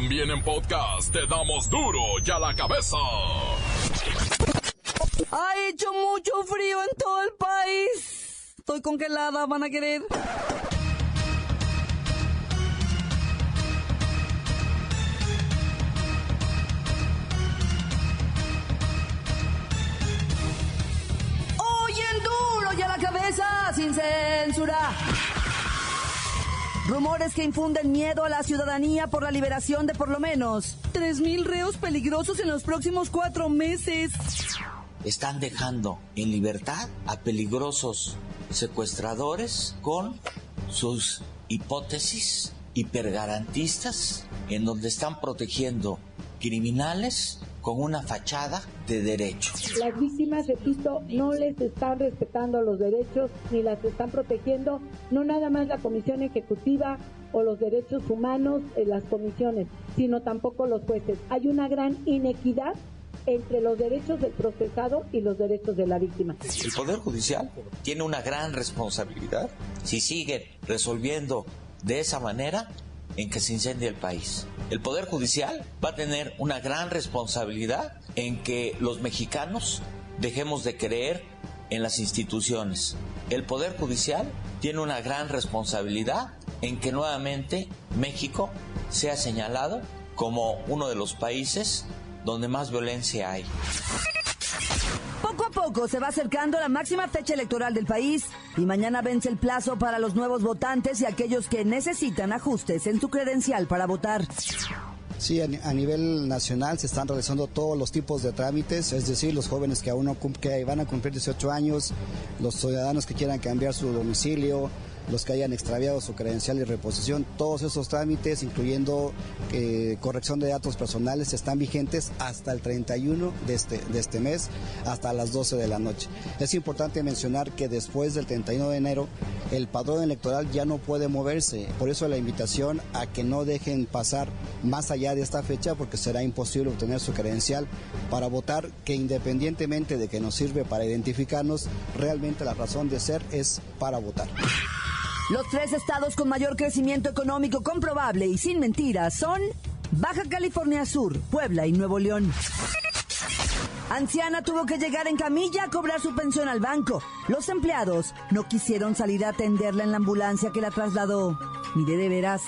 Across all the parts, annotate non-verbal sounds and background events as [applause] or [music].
También en podcast te damos duro y a la cabeza. Ha hecho mucho frío en todo el país. Estoy congelada, van a querer. Hoy en duro y la cabeza, sin censura. Rumores que infunden miedo a la ciudadanía por la liberación de por lo menos 3.000 reos peligrosos en los próximos cuatro meses. Están dejando en libertad a peligrosos secuestradores con sus hipótesis hipergarantistas en donde están protegiendo criminales con una fachada de derecho. Las víctimas, repito, no les están respetando los derechos ni las están protegiendo, no nada más la Comisión Ejecutiva o los derechos humanos en las comisiones, sino tampoco los jueces. Hay una gran inequidad entre los derechos del procesado y los derechos de la víctima. El Poder Judicial tiene una gran responsabilidad si sigue resolviendo de esa manera en que se incendie el país. El Poder Judicial va a tener una gran responsabilidad en que los mexicanos dejemos de creer en las instituciones. El Poder Judicial tiene una gran responsabilidad en que nuevamente México sea señalado como uno de los países donde más violencia hay. Se va acercando la máxima fecha electoral del país y mañana vence el plazo para los nuevos votantes y aquellos que necesitan ajustes en su credencial para votar. Sí, a, nivel nacional se están realizando todos los tipos de trámites, es decir, los jóvenes que aún no que van a cumplir 18 años, los ciudadanos que quieran cambiar su domicilio, los que hayan extraviado su credencial y reposición, todos esos trámites, incluyendo eh, corrección de datos personales, están vigentes hasta el 31 de este, de este mes, hasta las 12 de la noche. Es importante mencionar que después del 31 de enero, el padrón electoral ya no puede moverse, por eso la invitación a que no dejen pasar más allá de esta fecha, porque será imposible obtener su credencial para votar, que independientemente de que nos sirve para identificarnos, realmente la razón de ser es para votar. Los tres estados con mayor crecimiento económico comprobable y sin mentiras son Baja California Sur, Puebla y Nuevo León. Anciana tuvo que llegar en camilla a cobrar su pensión al banco. Los empleados no quisieron salir a atenderla en la ambulancia que la trasladó. Mire de veras.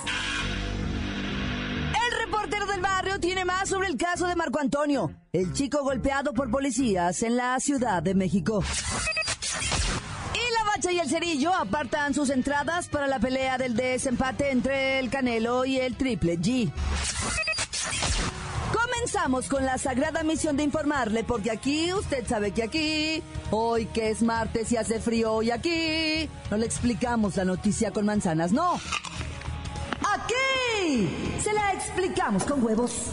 El reportero del barrio tiene más sobre el caso de Marco Antonio, el chico golpeado por policías en la Ciudad de México y el Cerillo apartan sus entradas para la pelea del desempate entre el Canelo y el Triple G. Comenzamos con la sagrada misión de informarle, porque aquí, usted sabe que aquí, hoy que es martes y hace frío, y aquí, no le explicamos la noticia con manzanas, no. Aquí, se la explicamos con huevos.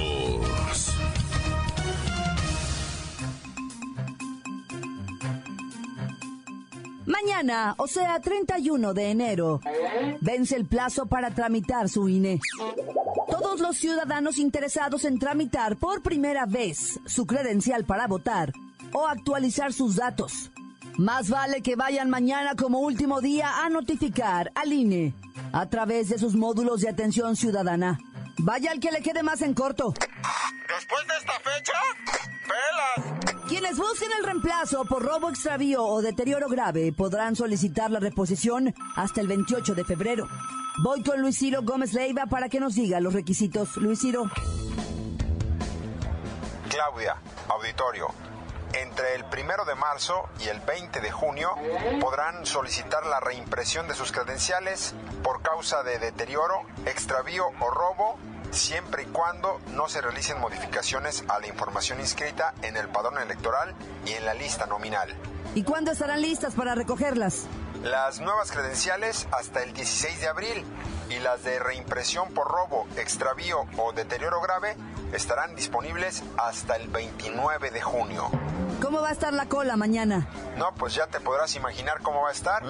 O sea, 31 de enero, vence el plazo para tramitar su INE. Todos los ciudadanos interesados en tramitar por primera vez su credencial para votar o actualizar sus datos. Más vale que vayan mañana como último día a notificar al INE a través de sus módulos de atención ciudadana. Vaya al que le quede más en corto. Después de esta fecha, pelas. Quienes busquen el reemplazo por robo, extravío o deterioro grave podrán solicitar la reposición hasta el 28 de febrero. Voy con Luis Ciro Gómez Leiva para que nos diga los requisitos. Luis Ciro. Claudia, auditorio. Entre el primero de marzo y el 20 de junio podrán solicitar la reimpresión de sus credenciales por causa de deterioro, extravío o robo siempre y cuando no se realicen modificaciones a la información inscrita en el padrón electoral y en la lista nominal. ¿Y cuándo estarán listas para recogerlas? Las nuevas credenciales hasta el 16 de abril y las de reimpresión por robo, extravío o deterioro grave estarán disponibles hasta el 29 de junio. ¿Cómo va a estar la cola mañana? No, pues ya te podrás imaginar cómo va a estar.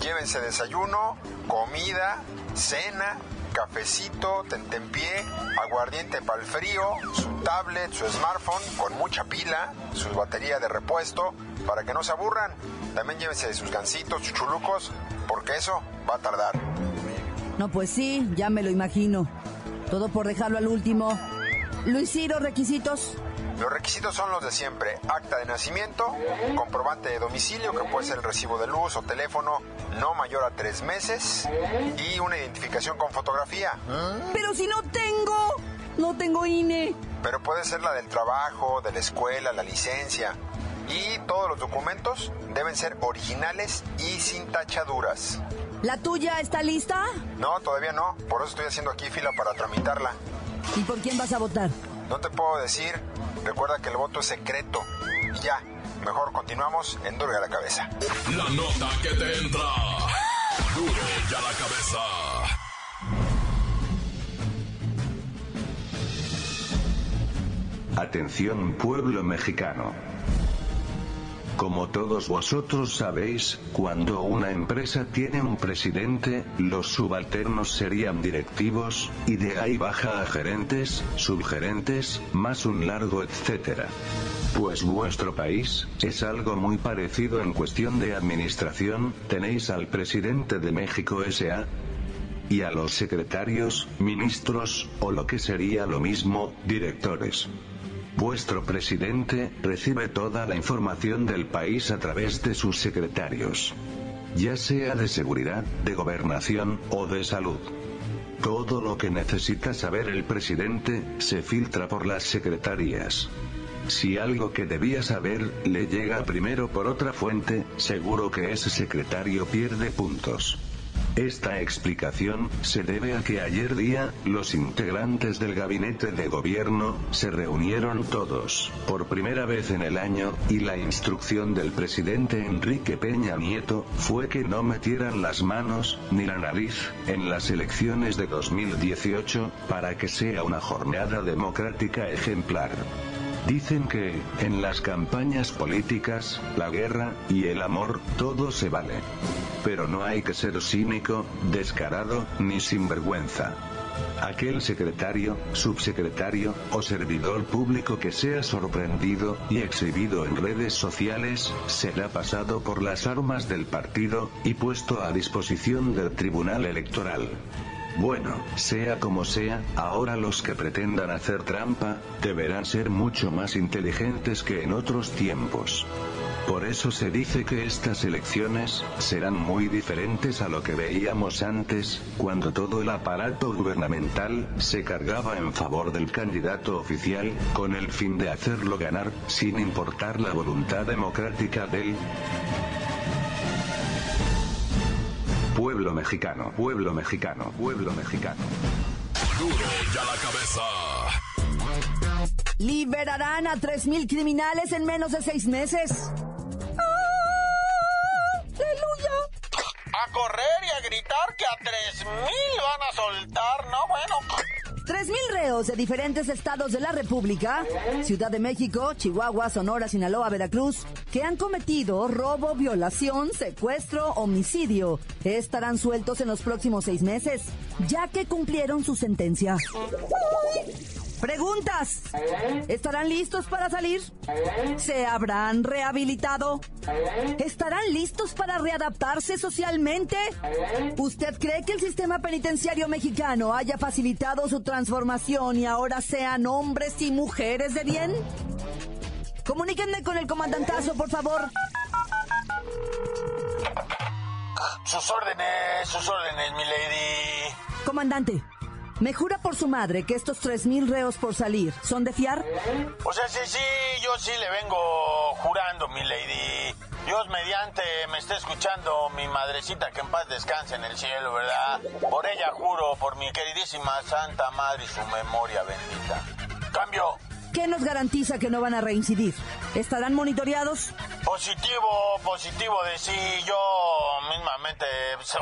Llévense desayuno, comida, cena, cafecito, tentempié, aguardiente para el frío, su tablet, su smartphone con mucha pila, su batería de repuesto, para que no se aburran. También llévense sus gancitos, sus chulucos, porque eso va a tardar. No, pues sí, ya me lo imagino. Todo por dejarlo al último. Luis Ciro, requisitos. Los requisitos son los de siempre. Acta de nacimiento, comprobante de domicilio, que puede ser el recibo de luz o teléfono no mayor a tres meses, y una identificación con fotografía. Pero si no tengo, no tengo INE. Pero puede ser la del trabajo, de la escuela, la licencia. Y todos los documentos deben ser originales y sin tachaduras. ¿La tuya está lista? No, todavía no. Por eso estoy haciendo aquí fila para tramitarla. ¿Y por quién vas a votar? No te puedo decir. Recuerda que el voto es secreto. Y ya, mejor continuamos en Durga la Cabeza. La nota que te entra. Duro ya la cabeza. Atención pueblo mexicano. Como todos vosotros sabéis, cuando una empresa tiene un presidente, los subalternos serían directivos, y de ahí baja a gerentes, subgerentes, más un largo etcétera. Pues vuestro país, es algo muy parecido en cuestión de administración, tenéis al presidente de México S.A., y a los secretarios, ministros, o lo que sería lo mismo, directores. Vuestro presidente recibe toda la información del país a través de sus secretarios. Ya sea de seguridad, de gobernación o de salud. Todo lo que necesita saber el presidente se filtra por las secretarías. Si algo que debía saber le llega primero por otra fuente, seguro que ese secretario pierde puntos. Esta explicación se debe a que ayer día, los integrantes del gabinete de gobierno, se reunieron todos, por primera vez en el año, y la instrucción del presidente Enrique Peña Nieto, fue que no metieran las manos, ni la nariz, en las elecciones de 2018, para que sea una jornada democrática ejemplar. Dicen que, en las campañas políticas, la guerra, y el amor, todo se vale. Pero no hay que ser cínico, descarado, ni sinvergüenza. Aquel secretario, subsecretario, o servidor público que sea sorprendido y exhibido en redes sociales, será pasado por las armas del partido, y puesto a disposición del Tribunal Electoral. Bueno, sea como sea, ahora los que pretendan hacer trampa, deberán ser mucho más inteligentes que en otros tiempos. Por eso se dice que estas elecciones serán muy diferentes a lo que veíamos antes, cuando todo el aparato gubernamental se cargaba en favor del candidato oficial, con el fin de hacerlo ganar, sin importar la voluntad democrática del mexicano, pueblo mexicano, pueblo mexicano. Duro ya la cabeza. Liberarán a 3.000 criminales en menos de seis meses. ¡Aleluya! A correr y a gritar que a 3000 van a soltar, ¿no? Bueno. 3.000 reos de diferentes estados de la República, Ciudad de México, Chihuahua, Sonora, Sinaloa, Veracruz, que han cometido robo, violación, secuestro, homicidio, estarán sueltos en los próximos seis meses, ya que cumplieron su sentencia. Preguntas. ¿Estarán listos para salir? ¿Se habrán rehabilitado? ¿Estarán listos para readaptarse socialmente? ¿Usted cree que el sistema penitenciario mexicano haya facilitado su transformación y ahora sean hombres y mujeres de bien? Comuníquenme con el comandantazo, por favor. Sus órdenes, sus órdenes, mi lady. Comandante, ¿me jura por su madre que estos 3.000 reos por salir son de fiar? O sea, sí, sí, yo sí le vengo jurando, mi lady. Dios mediante me está escuchando mi madrecita que en paz descanse en el cielo, ¿verdad? Por ella juro, por mi queridísima Santa Madre y su memoria bendita. Cambio. ¿qué nos garantiza que no van a reincidir? ¿Estarán monitoreados? Positivo, positivo de sí, yo mismamente,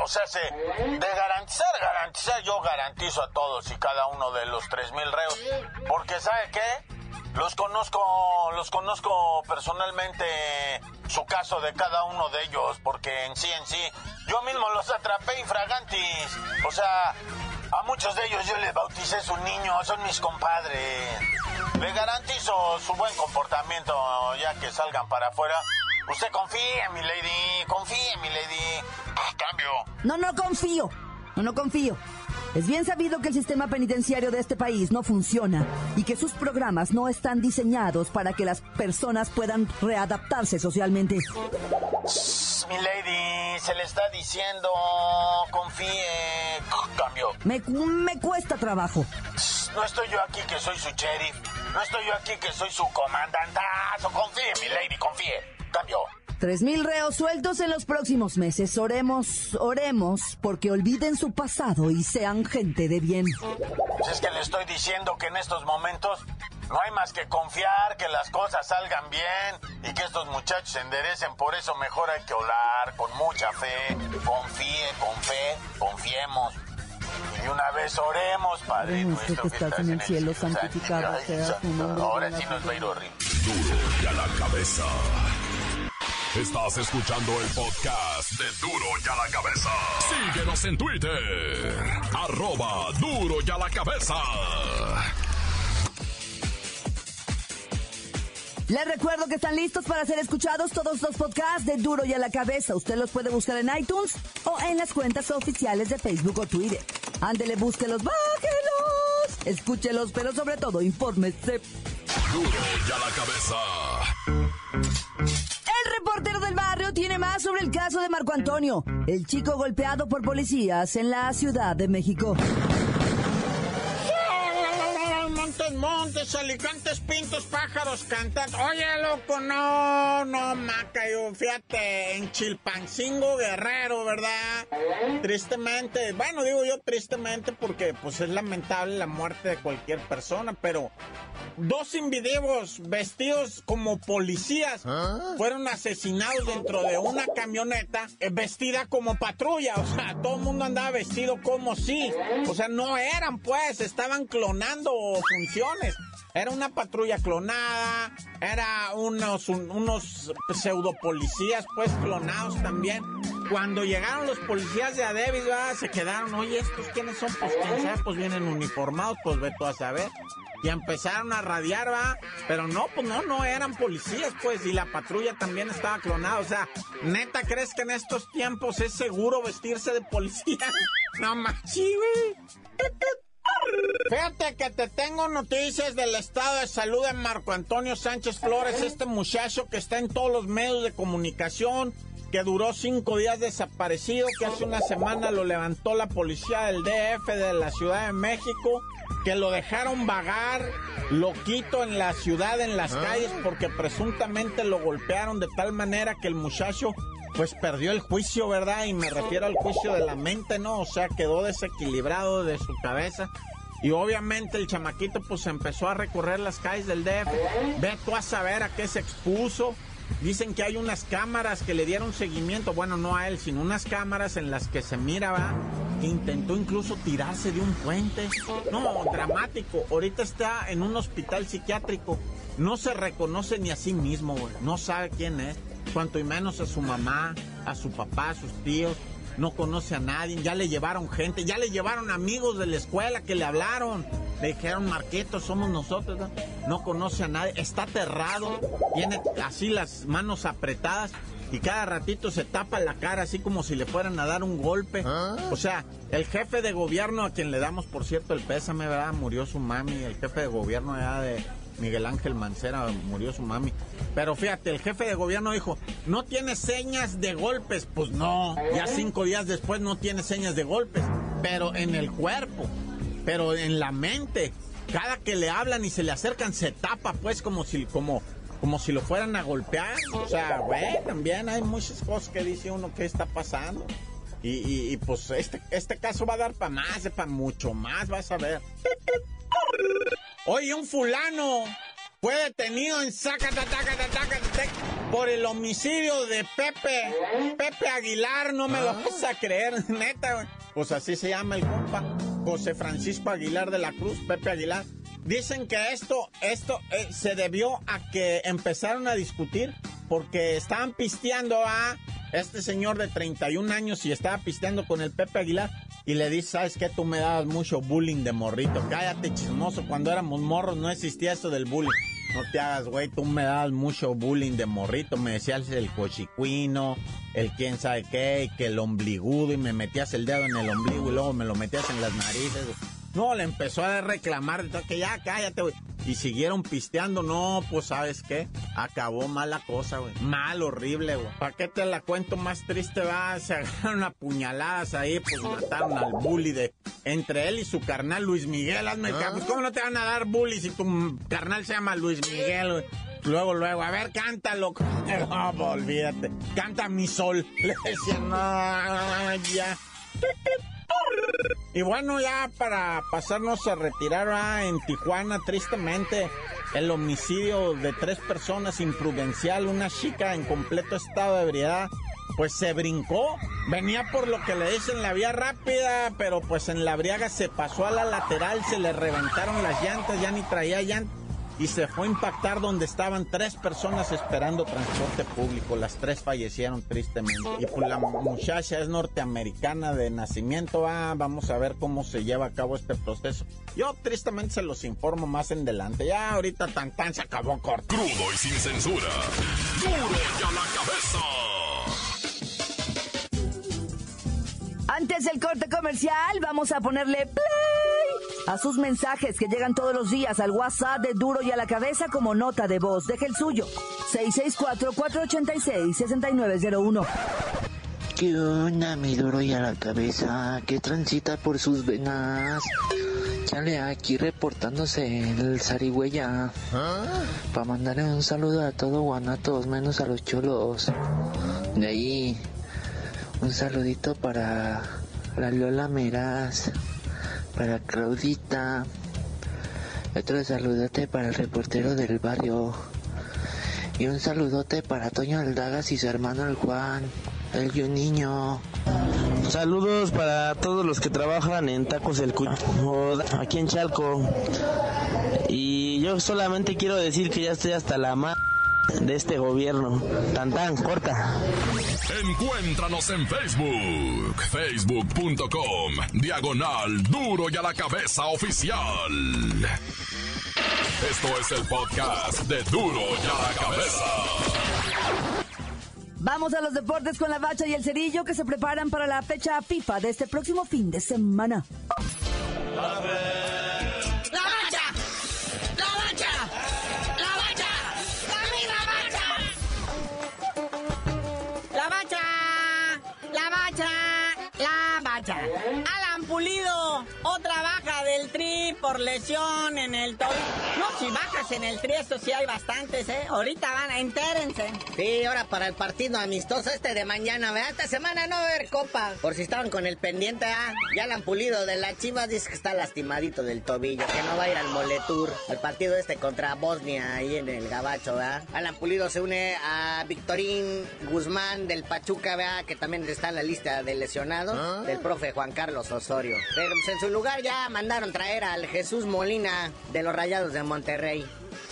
o sea, se, de garantizar, garantizar, yo garantizo a todos y cada uno de los tres mil reos, porque ¿sabe qué? Los conozco, los conozco personalmente su caso de cada uno de ellos, porque en sí, en sí, yo mismo los atrapé infragantis. O sea, a muchos de ellos yo les bauticé su niño, son mis compadres. Le garantizo su buen comportamiento ya que salgan para afuera. Usted confíe, mi lady, confíe, mi lady. cambio. No, no confío. No, no confío. Es bien sabido que el sistema penitenciario de este país no funciona y que sus programas no están diseñados para que las personas puedan readaptarse socialmente. Mi lady, se le está diciendo, confíe, cambio. Me, me cuesta trabajo. No estoy yo aquí que soy su sheriff, no estoy yo aquí que soy su comandantazo, confíe, mi lady, confíe, cambio. Tres mil reos sueltos en los próximos meses. Oremos, oremos, porque olviden su pasado y sean gente de bien. Pues es que le estoy diciendo que en estos momentos no hay más que confiar, que las cosas salgan bien y que estos muchachos se enderecen. Por eso mejor hay que orar con mucha fe. Confíe, con fe, confiemos. Y una vez oremos, Padre nuestro que estás en el cielo, santificado sea tu nombre. Ahora sí nos va a ir horrible. Duro y a la cabeza. Estás escuchando el podcast de Duro y a la Cabeza. Síguenos en Twitter. Arroba Duro y a la Cabeza. Les recuerdo que están listos para ser escuchados todos los podcasts de Duro y a la Cabeza. Usted los puede buscar en iTunes o en las cuentas oficiales de Facebook o Twitter. Ándele, búsquelos, bájelos. Escúchelos, pero sobre todo, infórmese. Duro y a la Cabeza reportero del barrio tiene más sobre el caso de Marco Antonio, el chico golpeado por policías en la Ciudad de México. Montes, montes, alicantes, pintos, pájaros, cantando. Oye, loco, no, no, maca, yo, fíjate, en Chilpancingo Guerrero, ¿verdad? Tristemente, bueno, digo yo tristemente porque pues es lamentable la muerte de cualquier persona, pero dos individuos vestidos como policías ¿Ah? fueron asesinados dentro de una camioneta eh, vestida como patrulla. O sea, todo el mundo andaba vestido como si. O sea, no eran pues, estaban clonando Era una patrulla clonada, era unos, unos pseudo policías pues clonados también. Cuando llegaron los policías de Adebis, se quedaron, oye, ¿estos quiénes son? Pues quién sabe, pues vienen uniformados, pues ve tú a saber y empezaron a radiar, va. Pero no, pues no, no eran policías, pues, y la patrulla también estaba clonada. O sea, neta, ¿crees que en estos tiempos es seguro vestirse de policía? [laughs] no manches, güey. Fíjate que te tengo noticias del estado de salud de Marco Antonio Sánchez Flores, este muchacho que está en todos los medios de comunicación, que duró cinco días desaparecido, que hace una semana lo levantó la policía del DF de la Ciudad de México que lo dejaron vagar loquito en la ciudad, en las ah. calles, porque presuntamente lo golpearon de tal manera que el muchacho pues perdió el juicio, ¿verdad? Y me refiero al juicio de la mente, ¿no? O sea, quedó desequilibrado de su cabeza. Y obviamente el chamaquito pues empezó a recorrer las calles del DF. Ve tú a saber a qué se expuso. Dicen que hay unas cámaras que le dieron seguimiento, bueno, no a él, sino unas cámaras en las que se miraba intentó incluso tirarse de un puente. No, dramático. Ahorita está en un hospital psiquiátrico. No se reconoce ni a sí mismo. No sabe quién es. Cuanto y menos a su mamá, a su papá, a sus tíos. No conoce a nadie. Ya le llevaron gente, ya le llevaron amigos de la escuela que le hablaron le dijeron, Marqueto, somos nosotros. ¿no? conoce a nadie. Está aterrado. Tiene así las manos apretadas. Y cada ratito se tapa la cara así como si le fueran a dar un golpe. ¿Ah? O sea, el jefe de gobierno a quien le damos, por cierto, el pésame, ¿verdad? Murió su mami. El jefe de gobierno allá de Miguel Ángel Mancera murió su mami. Pero fíjate, el jefe de gobierno dijo, no tiene señas de golpes. Pues no, ya cinco días después no tiene señas de golpes. Pero en el cuerpo pero en la mente, cada que le hablan y se le acercan se tapa pues como si como como si lo fueran a golpear. O sea, güey, también hay muchas cosas que dice uno que está pasando. Y, pues este, este caso va a dar para más, para mucho más, vas a ver. Oye, un fulano fue detenido en Zacatataca por el homicidio de Pepe. Pepe Aguilar, no me lo ah. vas a creer, [laughs] neta, Pues así se llama el compa. José Francisco Aguilar de la Cruz, Pepe Aguilar. Dicen que esto, esto eh, se debió a que empezaron a discutir porque estaban pisteando a este señor de 31 años y estaba pisteando con el Pepe Aguilar y le dice, ¿sabes qué? Tú me dabas mucho bullying de morrito. Cállate, chismoso. Cuando éramos morros no existía eso del bullying. No te hagas, güey, tú me dabas mucho bullying de morrito. Me decías el cochicuino, el quién sabe qué, que el ombligudo, y me metías el dedo en el ombligo y luego me lo metías en las narices. No, le empezó a reclamar, que ya cállate, güey. Y siguieron pisteando, no, pues sabes qué, acabó mala cosa, güey. Mal, horrible, güey. ¿Para qué te la cuento más triste, va? Se [laughs] agarraron a puñaladas ahí, pues mataron al bully de... Entre él y su carnal Luis Miguel, hazme ¿Ah? pues ¿cómo no te van a dar bully si tu carnal se llama Luis Miguel, güey? Luego, luego, a ver, cántalo. [laughs] No, pues, olvídate. Canta mi sol. [laughs] Le decía, no, ya. Y bueno, ya para pasarnos a retirar en Tijuana, tristemente, el homicidio de tres personas imprudencial, una chica en completo estado de ebriedad, pues se brincó. Venía por lo que le dicen la vía rápida, pero pues en la briaga se pasó a la lateral, se le reventaron las llantas, ya ni traía llantas y se fue a impactar donde estaban tres personas esperando transporte público. Las tres fallecieron tristemente. Y pues la muchacha es norteamericana de nacimiento. Ah, vamos a ver cómo se lleva a cabo este proceso. Yo tristemente se los informo más en adelante. Ya ahorita tan tan se acabó corto. Crudo y sin censura. Duro y a la cabeza. Antes del corte comercial, vamos a ponerle play a sus mensajes que llegan todos los días al WhatsApp de Duro y a la cabeza como nota de voz. Deje el suyo. 664-486-6901. ¿Qué onda, mi duro y a la cabeza? ¿Qué transita por sus venas? Chale, aquí reportándose el zarigüeya. Para mandarle un saludo a todos guanatos, menos a los cholos. De ahí, un saludito para la Lola Meraz, para Claudita. Otro saludote para el reportero del barrio. Y un saludote para Toño Aldagas y su hermano el Juan, el y un niño. Saludos para todos los que trabajan en Tacos del Cuyo, aquí en Chalco. Y yo solamente quiero decir que ya estoy hasta la madre de este gobierno. Tan tan, corta. Encuéntranos en Facebook, facebook.com, diagonal duro y a la cabeza oficial. Esto es el podcast de duro y a la cabeza. Vamos a los deportes con la bacha y el cerillo que se preparan para la fecha FIFA de este próximo fin de semana. Por lesión en el tobillo. No, si bajas en el tri, esto sí hay bastantes, ¿eh? Ahorita van, a entérense. Sí, ahora para el partido amistoso este de mañana, ¿verdad? Esta semana no va a haber copa. Por si estaban con el pendiente, ¿ah? Ya la han pulido de la chivas, dice que está lastimadito del tobillo, que no va a ir al Moletur, al partido este contra Bosnia, ahí en el Gabacho, ¿verdad? Alan Pulido se une a Victorín Guzmán del Pachuca, ¿verdad? Que también está en la lista de lesionados, ¿Ah? del profe Juan Carlos Osorio. Pero pues, en su lugar ya mandaron traer al Jesús Molina de los Rayados de Monterrey.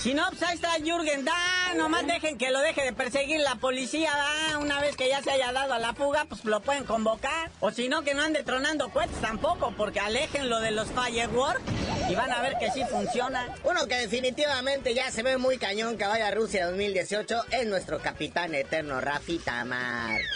Si no, pues ahí está Jürgen Da, nomás dejen que lo deje de perseguir la policía, da. Una vez que ya se haya dado a la fuga, pues lo pueden convocar. O si no, que no ande tronando cohetes tampoco, porque alejen lo de los fireworks y van a ver que sí funciona. Uno que definitivamente ya se ve muy cañón que vaya a Rusia 2018 es nuestro capitán eterno, Rafita Márquez.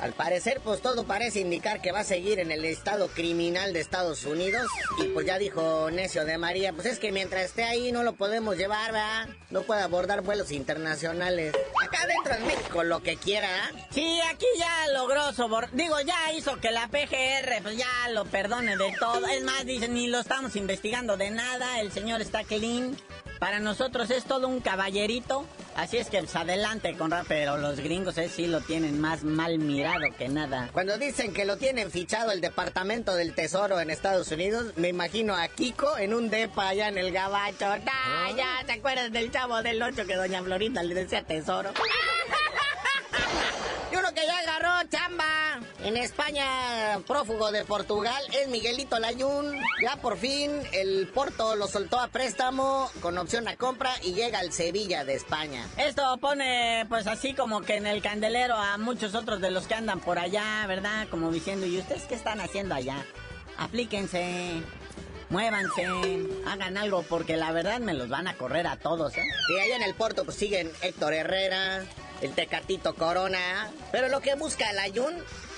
Al parecer, pues todo parece indicar que va a seguir en el estado criminal de Estados Unidos. Y pues ya dijo Necio de María, pues es que mientras esté ahí no lo podemos llevar, ¿verdad? No puede abordar vuelos internacionales. Acá dentro de México lo que quiera. Sí, aquí ya logró sobor... Digo, ya hizo que la PGR pues ya lo perdone de todo. Es más, dicen, ni lo estamos investigando de nada. El señor está clean. Para nosotros es todo un caballerito. Así es que pues, adelante con pero los gringos eh, sí lo tienen más mal mirado que nada. Cuando dicen que lo tienen fichado el Departamento del Tesoro en Estados Unidos, me imagino a Kiko en un depa allá en el gabacho. ¡Ah, ya! ¿Te acuerdas del chavo del 8 que doña Florinda le decía tesoro? [laughs] y uno que ya agarró chamba en España, prófugo de Portugal, es Miguelito Layún. Ya por fin el Porto lo soltó a préstamo con opción a compra y llega al Sevilla de España. Esto pone pues así como que en el candelero a muchos otros de los que andan por allá, ¿verdad? Como diciendo, ¿y ustedes qué están haciendo allá? Aplíquense. Muévanse, hagan algo, porque la verdad me los van a correr a todos, ¿eh? Y allá en el puerto pues siguen Héctor Herrera, el Tecatito Corona. Pero lo que busca el Ayun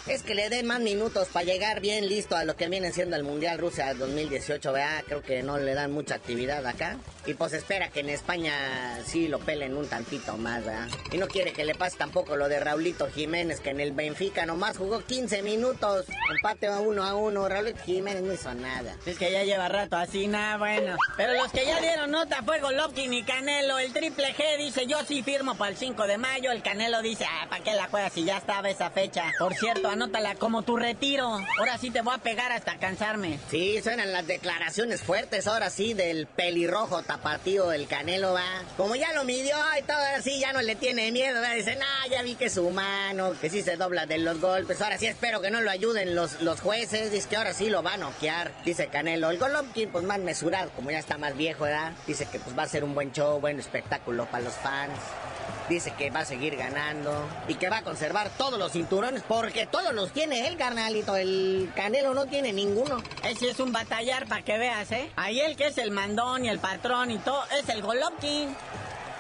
es que le den más minutos para llegar bien listo a lo que viene siendo el Mundial Rusia 2018, ¿verdad? Creo que no le dan mucha actividad acá. Y pues espera que en España sí lo pelen un tantito más, ¿verdad? Y no quiere que le pase tampoco lo de Raulito Jiménez, que en el Benfica nomás jugó 15 minutos. Empate a uno a uno. Raulito Jiménez no hizo nada. Es que ya lleva rato así, nada bueno. Pero los que ya dieron nota fue Golovkin y Canelo. El triple G dice, yo sí firmo para el 5 de mayo. El Canelo dice, ah, ¿para qué la juegas si ya estaba esa fecha? Por cierto, anótala como tu retiro. Ahora sí te voy a pegar hasta cansarme. Sí, suenan las declaraciones fuertes ahora sí del pelirrojo tapatío el Canelo, va. Como ya lo midió y todo así, ya no le tiene miedo. Dice, no, ya vi que es humano, que sí se dobla de los golpes. Ahora sí espero que no lo ayuden los, los jueces. Dice que ahora sí lo va a noquear. Dice Canelo. El Golovkin, pues más mesurado, como ya está más viejo, ¿verdad? Dice que pues va a ser un buen show, buen espectáculo para los fans. Dice que va a seguir ganando y que va a conservar todos los cinturones porque todos los tiene el carnalito. El Canelo no tiene ninguno. Ese es un batallar para que veas, ¿eh? Ahí el que es el mandón y el patrón y todo es el Golovkin.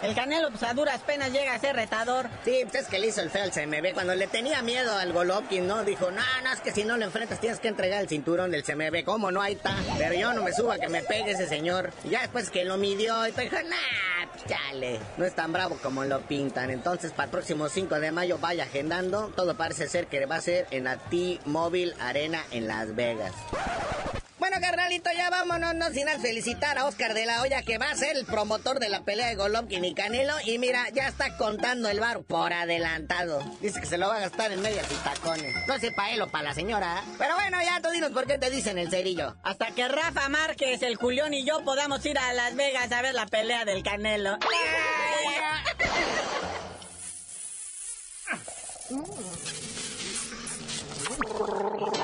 El Canelo, pues a duras penas llega a ser retador. Sí, pues es que le hizo el feo al CMB. Cuando le tenía miedo al Golovkin, ¿no? Dijo, no, no, es que si no lo enfrentas tienes que entregar el cinturón del CMB. ¿Cómo no? Ahí está. Pero yo no me suba que me pegue ese señor. Y ya después que lo midió, y dijo, nah, pues, chale. No es tan bravo como lo pintan. Entonces, para el próximo 5 de mayo, vaya agendando. Todo parece ser que va a ser en la T-Mobile Arena en Las Vegas. Bueno, carnalito, ya vámonos, no sin felicitar a Oscar de la Hoya, que va a ser el promotor de la pelea de Golovkin y Canelo. Y mira, ya está contando el bar por adelantado. Dice que se lo va a gastar en medias y tacones. No sé para él o para la señora. ¿eh? Pero bueno, ya tú dinos por qué te dicen el cerillo. Hasta que Rafa Márquez, el Julión y yo podamos ir a Las Vegas a ver la pelea del Canelo. [laughs]